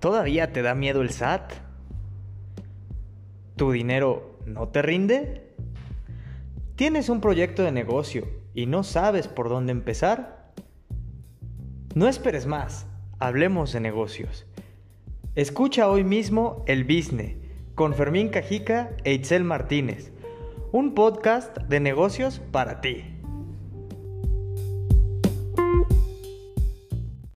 ¿Todavía te da miedo el SAT? ¿Tu dinero no te rinde? ¿Tienes un proyecto de negocio y no sabes por dónde empezar? No esperes más, hablemos de negocios. Escucha hoy mismo El Business con Fermín Cajica e Itzel Martínez, un podcast de negocios para ti.